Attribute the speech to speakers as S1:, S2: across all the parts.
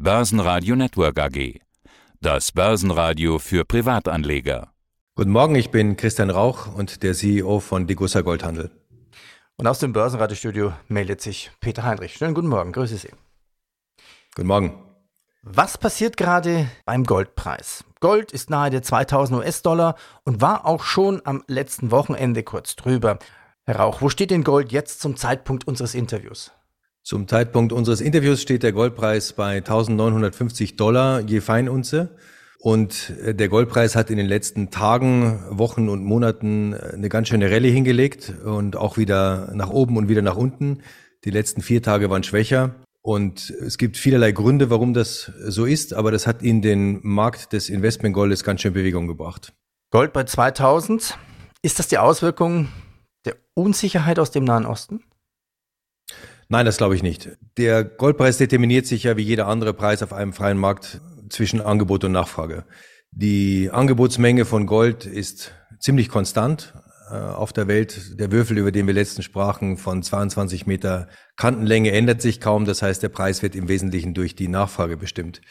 S1: Börsenradio Network AG. Das Börsenradio für Privatanleger.
S2: Guten Morgen, ich bin Christian Rauch und der CEO von Degussa Goldhandel.
S3: Und aus dem Börsenradiostudio meldet sich Peter Heinrich. Schönen guten Morgen, grüße Sie.
S2: Guten Morgen.
S3: Was passiert gerade beim Goldpreis? Gold ist nahe der 2000 US-Dollar und war auch schon am letzten Wochenende kurz drüber. Herr Rauch, wo steht denn Gold jetzt zum Zeitpunkt unseres Interviews?
S2: Zum Zeitpunkt unseres Interviews steht der Goldpreis bei 1950 Dollar je Feinunze. Und äh, der Goldpreis hat in den letzten Tagen, Wochen und Monaten äh, eine ganz schöne Rallye hingelegt und auch wieder nach oben und wieder nach unten. Die letzten vier Tage waren schwächer. Und es gibt vielerlei Gründe, warum das so ist, aber das hat in den Markt des Investmentgoldes ganz schön Bewegung gebracht.
S3: Gold bei 2000. Ist das die Auswirkung der Unsicherheit aus dem Nahen Osten?
S2: Nein, das glaube ich nicht. Der Goldpreis determiniert sich ja wie jeder andere Preis auf einem freien Markt zwischen Angebot und Nachfrage. Die Angebotsmenge von Gold ist ziemlich konstant äh, auf der Welt. Der Würfel, über den wir letzten sprachen, von 22 Meter Kantenlänge ändert sich kaum. Das heißt, der Preis wird im Wesentlichen durch die Nachfrage bestimmt.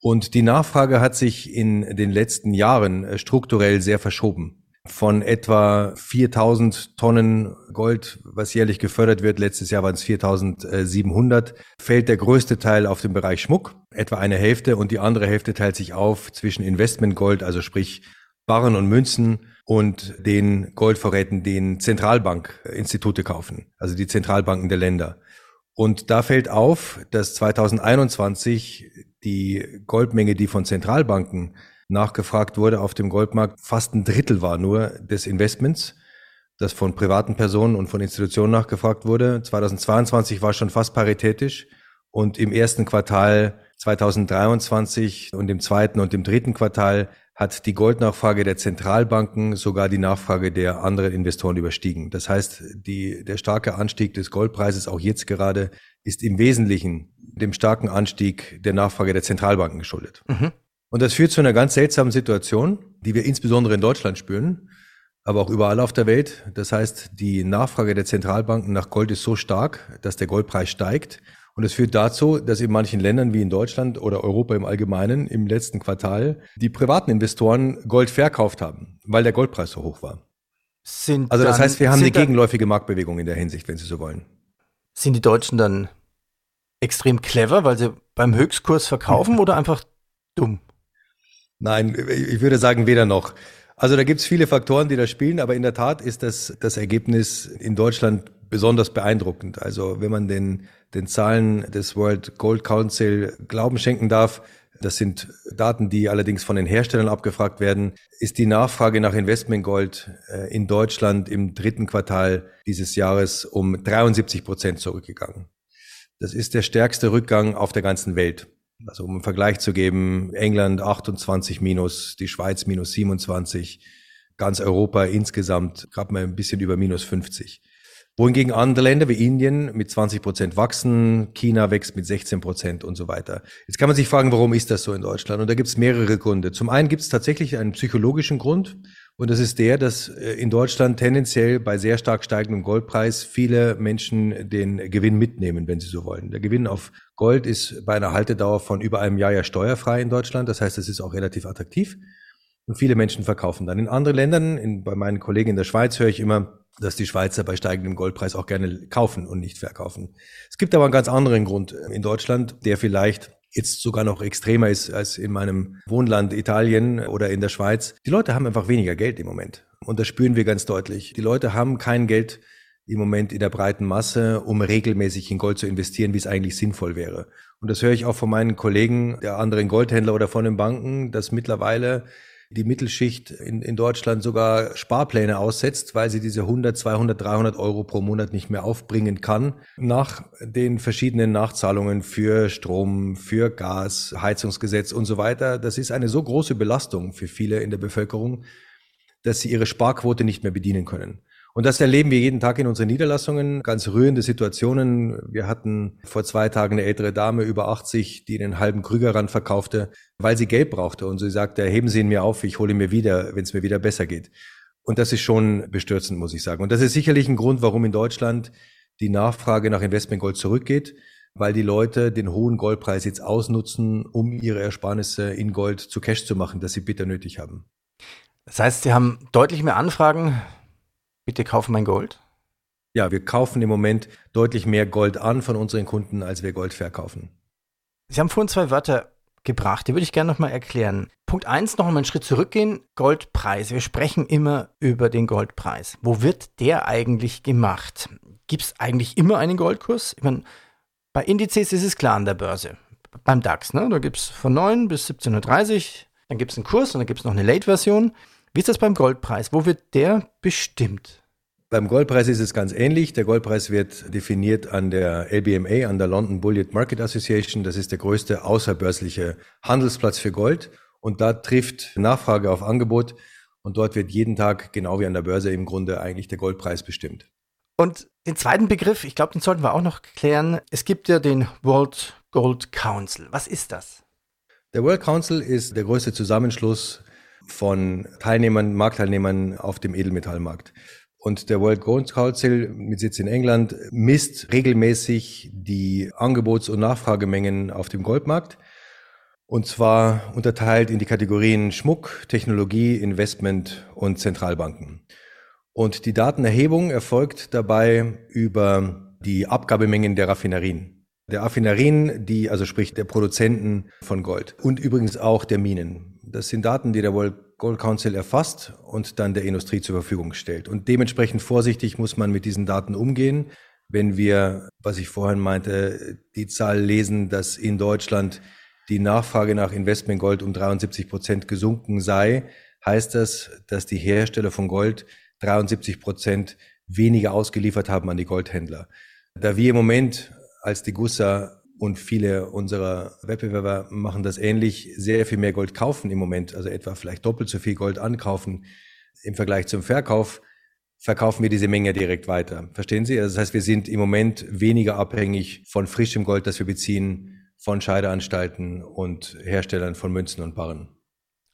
S2: Und die Nachfrage hat sich in den letzten Jahren äh, strukturell sehr verschoben von etwa 4000 Tonnen Gold, was jährlich gefördert wird. Letztes Jahr waren es 4700. Fällt der größte Teil auf den Bereich Schmuck, etwa eine Hälfte, und die andere Hälfte teilt sich auf zwischen Investmentgold, also sprich Barren und Münzen und den Goldvorräten, den Zentralbankinstitute kaufen, also die Zentralbanken der Länder. Und da fällt auf, dass 2021 die Goldmenge, die von Zentralbanken nachgefragt wurde auf dem Goldmarkt, fast ein Drittel war nur des Investments, das von privaten Personen und von Institutionen nachgefragt wurde. 2022 war schon fast paritätisch und im ersten Quartal 2023 und im zweiten und im dritten Quartal hat die Goldnachfrage der Zentralbanken sogar die Nachfrage der anderen Investoren überstiegen. Das heißt, die, der starke Anstieg des Goldpreises auch jetzt gerade ist im Wesentlichen dem starken Anstieg der Nachfrage der Zentralbanken geschuldet. Mhm. Und das führt zu einer ganz seltsamen Situation, die wir insbesondere in Deutschland spüren, aber auch überall auf der Welt. Das heißt, die Nachfrage der Zentralbanken nach Gold ist so stark, dass der Goldpreis steigt. Und es führt dazu, dass in manchen Ländern wie in Deutschland oder Europa im Allgemeinen im letzten Quartal die privaten Investoren Gold verkauft haben, weil der Goldpreis so hoch war. Sind also das dann, heißt, wir haben eine gegenläufige Marktbewegung in der Hinsicht, wenn Sie so wollen.
S3: Sind die Deutschen dann extrem clever, weil sie beim Höchstkurs verkaufen oder einfach dumm?
S2: Nein, ich würde sagen weder noch. Also da gibt es viele Faktoren, die da spielen, aber in der Tat ist das, das Ergebnis in Deutschland besonders beeindruckend. Also wenn man den, den Zahlen des World Gold Council Glauben schenken darf, das sind Daten, die allerdings von den Herstellern abgefragt werden, ist die Nachfrage nach Investmentgold äh, in Deutschland im dritten Quartal dieses Jahres um 73 Prozent zurückgegangen. Das ist der stärkste Rückgang auf der ganzen Welt. Also um einen Vergleich zu geben, England 28 minus, die Schweiz minus 27, ganz Europa insgesamt gerade mal ein bisschen über minus 50. Wohingegen andere Länder wie Indien mit 20 Prozent wachsen, China wächst mit 16 Prozent und so weiter. Jetzt kann man sich fragen, warum ist das so in Deutschland? Und da gibt es mehrere Gründe. Zum einen gibt es tatsächlich einen psychologischen Grund. Und das ist der, dass äh, in Deutschland tendenziell bei sehr stark steigendem Goldpreis viele Menschen den Gewinn mitnehmen, wenn sie so wollen. Der Gewinn auf Gold ist bei einer Haltedauer von über einem Jahr ja steuerfrei in Deutschland. Das heißt, es ist auch relativ attraktiv. Und viele Menschen verkaufen dann. In anderen Ländern, in, bei meinen Kollegen in der Schweiz höre ich immer, dass die Schweizer bei steigendem Goldpreis auch gerne kaufen und nicht verkaufen. Es gibt aber einen ganz anderen Grund in Deutschland, der vielleicht jetzt sogar noch extremer ist als in meinem Wohnland Italien oder in der Schweiz. Die Leute haben einfach weniger Geld im Moment. Und das spüren wir ganz deutlich. Die Leute haben kein Geld im Moment in der breiten Masse, um regelmäßig in Gold zu investieren, wie es eigentlich sinnvoll wäre. Und das höre ich auch von meinen Kollegen, der anderen Goldhändler oder von den Banken, dass mittlerweile die Mittelschicht in, in Deutschland sogar Sparpläne aussetzt, weil sie diese 100, 200, 300 Euro pro Monat nicht mehr aufbringen kann, nach den verschiedenen Nachzahlungen für Strom, für Gas, Heizungsgesetz und so weiter. Das ist eine so große Belastung für viele in der Bevölkerung, dass sie ihre Sparquote nicht mehr bedienen können. Und das erleben wir jeden Tag in unseren Niederlassungen. Ganz rührende Situationen. Wir hatten vor zwei Tagen eine ältere Dame über 80, die den halben Krügerrand verkaufte, weil sie Geld brauchte. Und sie sagte, heben Sie ihn mir auf, ich hole ihn mir wieder, wenn es mir wieder besser geht. Und das ist schon bestürzend, muss ich sagen. Und das ist sicherlich ein Grund, warum in Deutschland die Nachfrage nach Investmentgold zurückgeht. weil die Leute den hohen Goldpreis jetzt ausnutzen, um ihre Ersparnisse in Gold zu Cash zu machen, das sie bitter nötig haben.
S3: Das heißt, Sie haben deutlich mehr Anfragen. Bitte kaufen mein Gold.
S2: Ja, wir kaufen im Moment deutlich mehr Gold an von unseren Kunden, als wir Gold verkaufen.
S3: Sie haben vorhin zwei Wörter gebracht, die würde ich gerne nochmal erklären. Punkt eins, noch einmal einen Schritt zurückgehen. Goldpreis. Wir sprechen immer über den Goldpreis. Wo wird der eigentlich gemacht? Gibt es eigentlich immer einen Goldkurs? Ich meine, bei Indizes ist es klar an der Börse. Beim DAX, ne? da gibt es von 9 bis 17.30 Uhr, dann gibt es einen Kurs und dann gibt es noch eine Late-Version. Wie ist das beim Goldpreis? Wo wird der bestimmt?
S2: Beim Goldpreis ist es ganz ähnlich. Der Goldpreis wird definiert an der LBMA, an der London Bullion Market Association. Das ist der größte außerbörsliche Handelsplatz für Gold. Und da trifft Nachfrage auf Angebot. Und dort wird jeden Tag, genau wie an der Börse, im Grunde eigentlich der Goldpreis bestimmt.
S3: Und den zweiten Begriff, ich glaube, den sollten wir auch noch klären. Es gibt ja den World Gold Council. Was ist das?
S2: Der World Council ist der größte Zusammenschluss von Teilnehmern, Marktteilnehmern auf dem Edelmetallmarkt. Und der World Gold Council mit Sitz in England misst regelmäßig die Angebots- und Nachfragemengen auf dem Goldmarkt. Und zwar unterteilt in die Kategorien Schmuck, Technologie, Investment und Zentralbanken. Und die Datenerhebung erfolgt dabei über die Abgabemengen der Raffinerien. Der Raffinerien, die, also sprich der Produzenten von Gold und übrigens auch der Minen. Das sind Daten, die der World Gold Council erfasst und dann der Industrie zur Verfügung stellt. Und dementsprechend vorsichtig muss man mit diesen Daten umgehen. Wenn wir, was ich vorhin meinte, die Zahl lesen, dass in Deutschland die Nachfrage nach Investmentgold um 73 Prozent gesunken sei, heißt das, dass die Hersteller von Gold 73 Prozent weniger ausgeliefert haben an die Goldhändler. Da wir im Moment als die Gussa und viele unserer Wettbewerber machen das ähnlich, sehr viel mehr Gold kaufen im Moment, also etwa vielleicht doppelt so viel Gold ankaufen im Vergleich zum Verkauf, verkaufen wir diese Menge direkt weiter. Verstehen Sie? Also das heißt, wir sind im Moment weniger abhängig von frischem Gold, das wir beziehen, von Scheideanstalten und Herstellern von Münzen und Barren.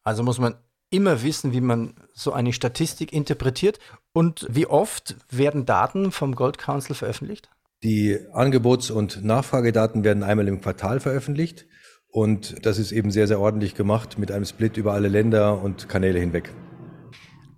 S3: Also muss man immer wissen, wie man so eine Statistik interpretiert und wie oft werden Daten vom Gold Council veröffentlicht?
S2: Die Angebots- und Nachfragedaten werden einmal im Quartal veröffentlicht und das ist eben sehr, sehr ordentlich gemacht mit einem Split über alle Länder und Kanäle hinweg.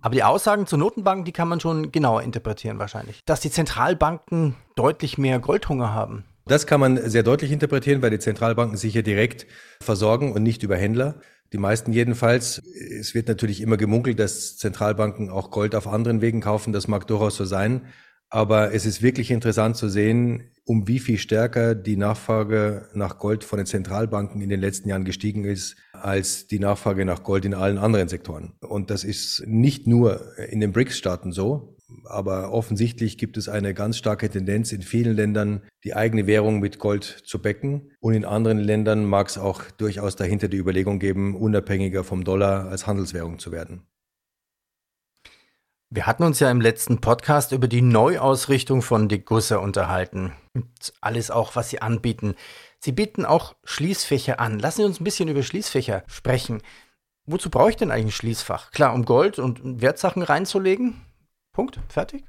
S3: Aber die Aussagen zur Notenbank, die kann man schon genauer interpretieren wahrscheinlich. Dass die Zentralbanken deutlich mehr Goldhunger haben.
S2: Das kann man sehr deutlich interpretieren, weil die Zentralbanken sich hier direkt versorgen und nicht über Händler. Die meisten jedenfalls. Es wird natürlich immer gemunkelt, dass Zentralbanken auch Gold auf anderen Wegen kaufen. Das mag durchaus so sein. Aber es ist wirklich interessant zu sehen, um wie viel stärker die Nachfrage nach Gold von den Zentralbanken in den letzten Jahren gestiegen ist, als die Nachfrage nach Gold in allen anderen Sektoren. Und das ist nicht nur in den BRICS-Staaten so, aber offensichtlich gibt es eine ganz starke Tendenz in vielen Ländern, die eigene Währung mit Gold zu becken. Und in anderen Ländern mag es auch durchaus dahinter die Überlegung geben, unabhängiger vom Dollar als Handelswährung zu werden.
S3: Wir hatten uns ja im letzten Podcast über die Neuausrichtung von Degussa unterhalten. Und alles auch, was Sie anbieten. Sie bieten auch Schließfächer an. Lassen Sie uns ein bisschen über Schließfächer sprechen. Wozu brauche ich denn eigentlich ein Schließfach? Klar, um Gold und Wertsachen reinzulegen? Punkt. Fertig?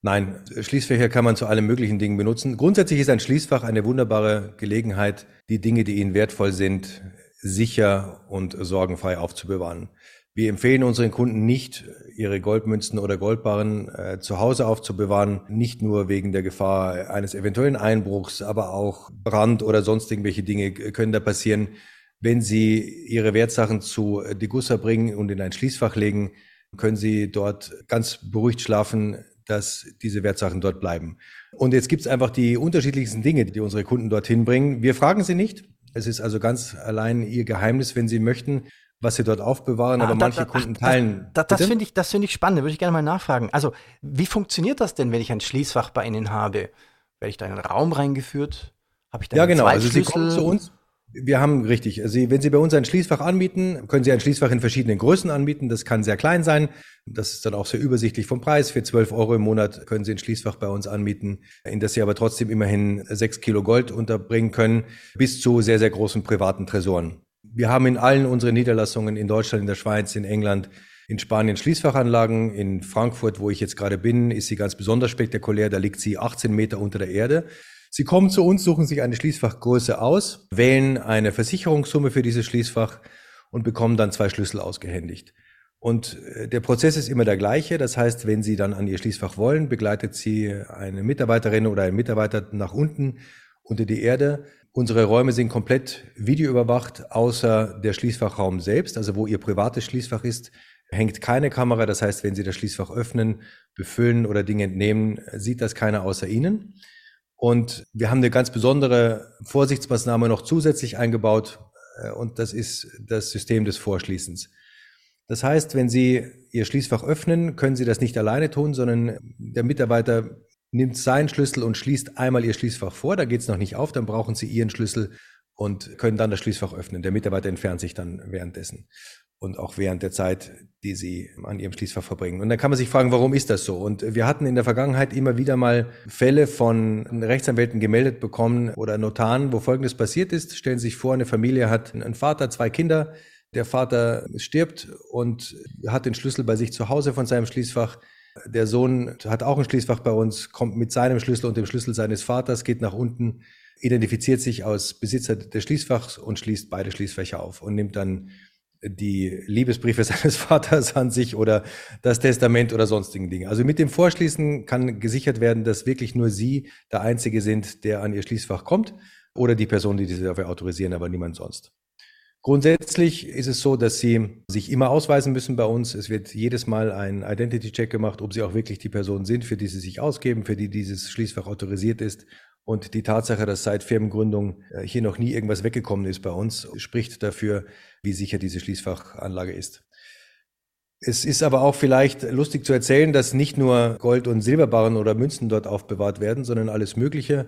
S2: Nein, Schließfächer kann man zu allen möglichen Dingen benutzen. Grundsätzlich ist ein Schließfach eine wunderbare Gelegenheit, die Dinge, die Ihnen wertvoll sind, sicher und sorgenfrei aufzubewahren. Wir empfehlen unseren Kunden nicht, ihre Goldmünzen oder Goldbarren äh, zu Hause aufzubewahren, nicht nur wegen der Gefahr eines eventuellen Einbruchs, aber auch Brand oder sonst irgendwelche Dinge können da passieren. Wenn Sie Ihre Wertsachen zu Degussa bringen und in ein Schließfach legen, können Sie dort ganz beruhigt schlafen, dass diese Wertsachen dort bleiben. Und jetzt gibt es einfach die unterschiedlichsten Dinge, die unsere Kunden dorthin bringen. Wir fragen sie nicht. Es ist also ganz allein ihr Geheimnis, wenn sie möchten was sie dort aufbewahren, ah, aber da, manche da, Kunden teilen.
S3: Das, das, finde ich, das finde ich spannend. Da würde ich gerne mal nachfragen. Also, wie funktioniert das denn, wenn ich ein Schließfach bei Ihnen habe? Werde ich da in einen Raum reingeführt? Habe ich da
S2: Ja, genau. Also Sie kommen zu uns. Wir haben richtig. Sie, wenn Sie bei uns ein Schließfach anbieten, können Sie ein Schließfach in verschiedenen Größen anbieten. Das kann sehr klein sein. Das ist dann auch sehr übersichtlich vom Preis. Für 12 Euro im Monat können Sie ein Schließfach bei uns anbieten, in das Sie aber trotzdem immerhin sechs Kilo Gold unterbringen können, bis zu sehr, sehr großen privaten Tresoren. Wir haben in allen unseren Niederlassungen in Deutschland, in der Schweiz, in England, in Spanien Schließfachanlagen. In Frankfurt, wo ich jetzt gerade bin, ist sie ganz besonders spektakulär. Da liegt sie 18 Meter unter der Erde. Sie kommen zu uns, suchen sich eine Schließfachgröße aus, wählen eine Versicherungssumme für dieses Schließfach und bekommen dann zwei Schlüssel ausgehändigt. Und äh, der Prozess ist immer der gleiche. Das heißt, wenn Sie dann an Ihr Schließfach wollen, begleitet Sie eine Mitarbeiterin oder ein Mitarbeiter nach unten unter die Erde. Unsere Räume sind komplett videoüberwacht, außer der Schließfachraum selbst, also wo Ihr privates Schließfach ist, hängt keine Kamera. Das heißt, wenn Sie das Schließfach öffnen, befüllen oder Dinge entnehmen, sieht das keiner außer Ihnen. Und wir haben eine ganz besondere Vorsichtsmaßnahme noch zusätzlich eingebaut, äh, und das ist das System des Vorschließens. Das heißt, wenn Sie Ihr Schließfach öffnen, können Sie das nicht alleine tun, sondern der Mitarbeiter nimmt seinen Schlüssel und schließt einmal Ihr Schließfach vor. Da geht es noch nicht auf, dann brauchen Sie Ihren Schlüssel und können dann das Schließfach öffnen. Der Mitarbeiter entfernt sich dann währenddessen und auch während der Zeit, die Sie an Ihrem Schließfach verbringen. Und dann kann man sich fragen, warum ist das so? Und wir hatten in der Vergangenheit immer wieder mal Fälle von Rechtsanwälten gemeldet bekommen oder Notaren, wo Folgendes passiert ist. Stellen Sie sich vor, eine Familie hat einen Vater, zwei Kinder, der Vater stirbt und hat den Schlüssel bei sich zu Hause von seinem Schließfach. Der Sohn hat auch ein Schließfach bei uns, kommt mit seinem Schlüssel und dem Schlüssel seines Vaters, geht nach unten, identifiziert sich als Besitzer des Schließfachs und schließt beide Schließfächer auf und nimmt dann die Liebesbriefe seines Vaters an sich oder das Testament oder sonstigen Dinge. Also mit dem Vorschließen kann gesichert werden, dass wirklich nur Sie der Einzige sind, der an Ihr Schließfach kommt oder die Person, die diese dafür autorisieren, aber niemand sonst. Grundsätzlich ist es so, dass Sie sich immer ausweisen müssen bei uns. Es wird jedes Mal ein Identity-Check gemacht, ob Sie auch wirklich die Person sind, für die Sie sich ausgeben, für die dieses Schließfach autorisiert ist. Und die Tatsache, dass seit Firmengründung äh, hier noch nie irgendwas weggekommen ist bei uns, spricht dafür, wie sicher diese Schließfachanlage ist. Es ist aber auch vielleicht lustig zu erzählen, dass nicht nur Gold- und Silberbarren oder Münzen dort aufbewahrt werden, sondern alles Mögliche.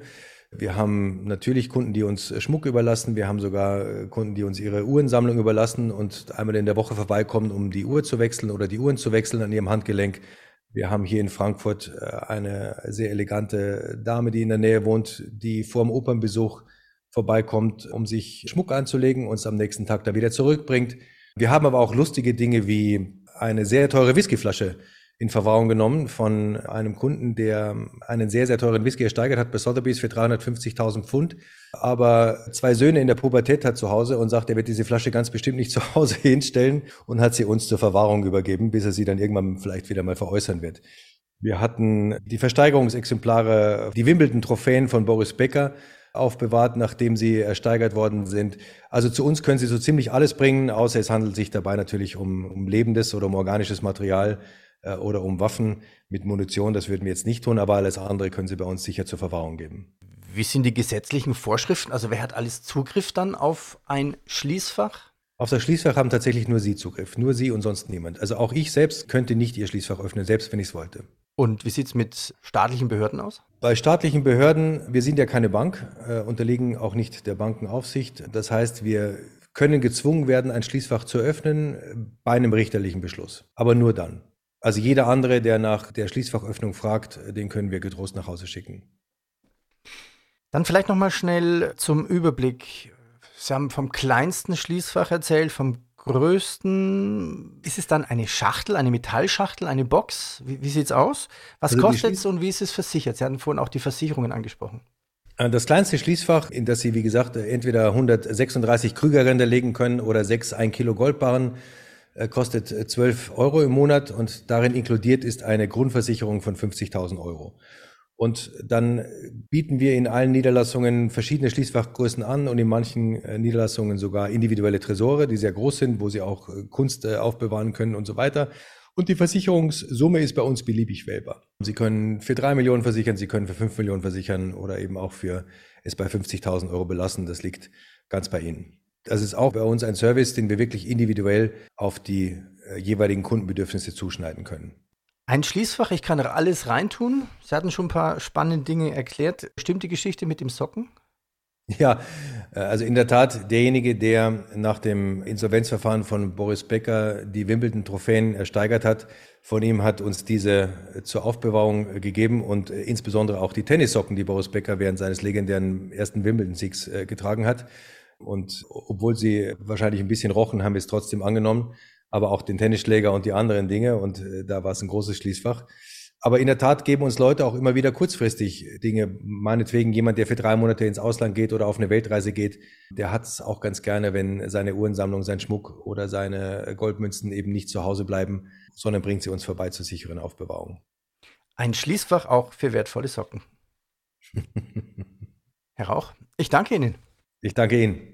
S2: Wir haben natürlich Kunden, die uns Schmuck überlassen. Wir haben sogar äh, Kunden, die uns ihre Uhrensammlung überlassen und einmal in der Woche vorbeikommen, um die Uhr zu wechseln oder die Uhren zu wechseln an ihrem Handgelenk. Wir haben hier in Frankfurt äh, eine sehr elegante Dame, die in der Nähe wohnt, die vor dem Opernbesuch vorbeikommt, um sich Schmuck anzulegen, uns am nächsten Tag da wieder zurückbringt. Wir haben aber auch lustige Dinge wie eine sehr teure Whiskyflasche, in Verwahrung genommen von einem Kunden, der einen sehr, sehr teuren Whisky ersteigert hat bei Sotheby's für 350.000 Pfund, aber zwei Söhne in der Pubertät hat zu Hause und sagt, er wird diese Flasche ganz bestimmt nicht zu Hause hinstellen und hat sie uns zur Verwahrung übergeben, bis er sie dann irgendwann vielleicht wieder mal veräußern wird. Wir hatten die Versteigerungsexemplare, die Wimbledon-Trophäen von Boris Becker aufbewahrt, nachdem sie ersteigert worden sind. Also zu uns können sie so ziemlich alles bringen, außer es handelt sich dabei natürlich um, um lebendes oder um organisches Material äh, oder um Waffen mit Munition. Das würden wir jetzt nicht tun, aber alles andere können Sie bei uns sicher zur Verwahrung geben.
S3: Wie sind die gesetzlichen Vorschriften? Also wer hat alles Zugriff dann auf ein Schließfach?
S2: Auf das Schließfach haben tatsächlich nur Sie Zugriff, nur Sie und sonst niemand. Also auch ich selbst könnte nicht Ihr Schließfach öffnen, selbst wenn ich es wollte.
S3: Und wie sieht es mit staatlichen Behörden aus?
S2: Bei staatlichen Behörden, wir sind ja keine Bank, äh, unterliegen auch nicht der Bankenaufsicht. Das heißt, wir können gezwungen werden, ein Schließfach zu öffnen bei einem richterlichen Beschluss. Aber nur dann. Also jeder andere, der nach der Schließfachöffnung fragt, den können wir getrost nach Hause schicken.
S3: Dann vielleicht noch mal schnell zum Überblick. Sie haben vom kleinsten Schließfach erzählt, vom größten. Ist es dann eine Schachtel, eine Metallschachtel, eine Box? Wie, wie sieht es aus? Was also kostet es und wie ist es versichert? Sie hatten vorhin auch die Versicherungen angesprochen.
S2: Äh, das kleinste Schließfach, in das Sie, wie gesagt, entweder 136 Krügerränder legen können oder sechs 1 Kilo Goldbarren, kostet 12 äh, Euro im Monat und darin inkludiert ist eine Grundversicherung von 50.000 Euro. Und dann bieten wir in allen Niederlassungen verschiedene Schließfachgrößen an und in manchen äh, Niederlassungen sogar individuelle Tresore, die sehr groß sind, wo sie auch Kunst aufbewahren können und so weiter. Und die Versicherungssumme ist bei uns beliebig wählbar. Sie können für drei Millionen versichern, Sie können für fünf Millionen versichern oder eben auch für es bei 50.000 Euro belassen. Das liegt ganz bei Ihnen. Das ist auch bei uns ein Service, den wir wirklich individuell auf die äh, jeweiligen Kundenbedürfnisse zuschneiden können.
S3: Ein Schließfach, ich kann alles reintun. Sie hatten schon ein paar spannende Dinge erklärt. Stimmt die Geschichte mit dem Socken?
S2: Ja, äh, also in der Tat, derjenige, der nach dem Insolvenzverfahren von Boris Becker die Wimbledon-Trophäen ersteigert hat, von ihm hat uns diese zur Aufbewahrung gegeben und äh, insbesondere auch die Tennissocken, die Boris Becker während seines legendären ersten Wimbledon-Siegs getragen hat. Und obwohl sie wahrscheinlich ein bisschen rochen, haben wir es trotzdem angenommen. Aber auch den Tennisschläger und die anderen Dinge. Und äh, da war es ein großes Schließfach. Aber in der Tat geben uns Leute auch immer wieder kurzfristig Dinge. Meinetwegen jemand, der für drei Monate ins Ausland geht oder auf eine Weltreise geht, der hat es auch ganz gerne, wenn seine Uhrensammlung, sein Schmuck oder seine Goldmünzen eben nicht zu Hause bleiben, sondern bringt sie uns vorbei zur sicheren Aufbewahrung.
S3: Ein Schließfach auch für wertvolle Socken. Herr Rauch, ich danke Ihnen.
S2: Ich danke Ihnen.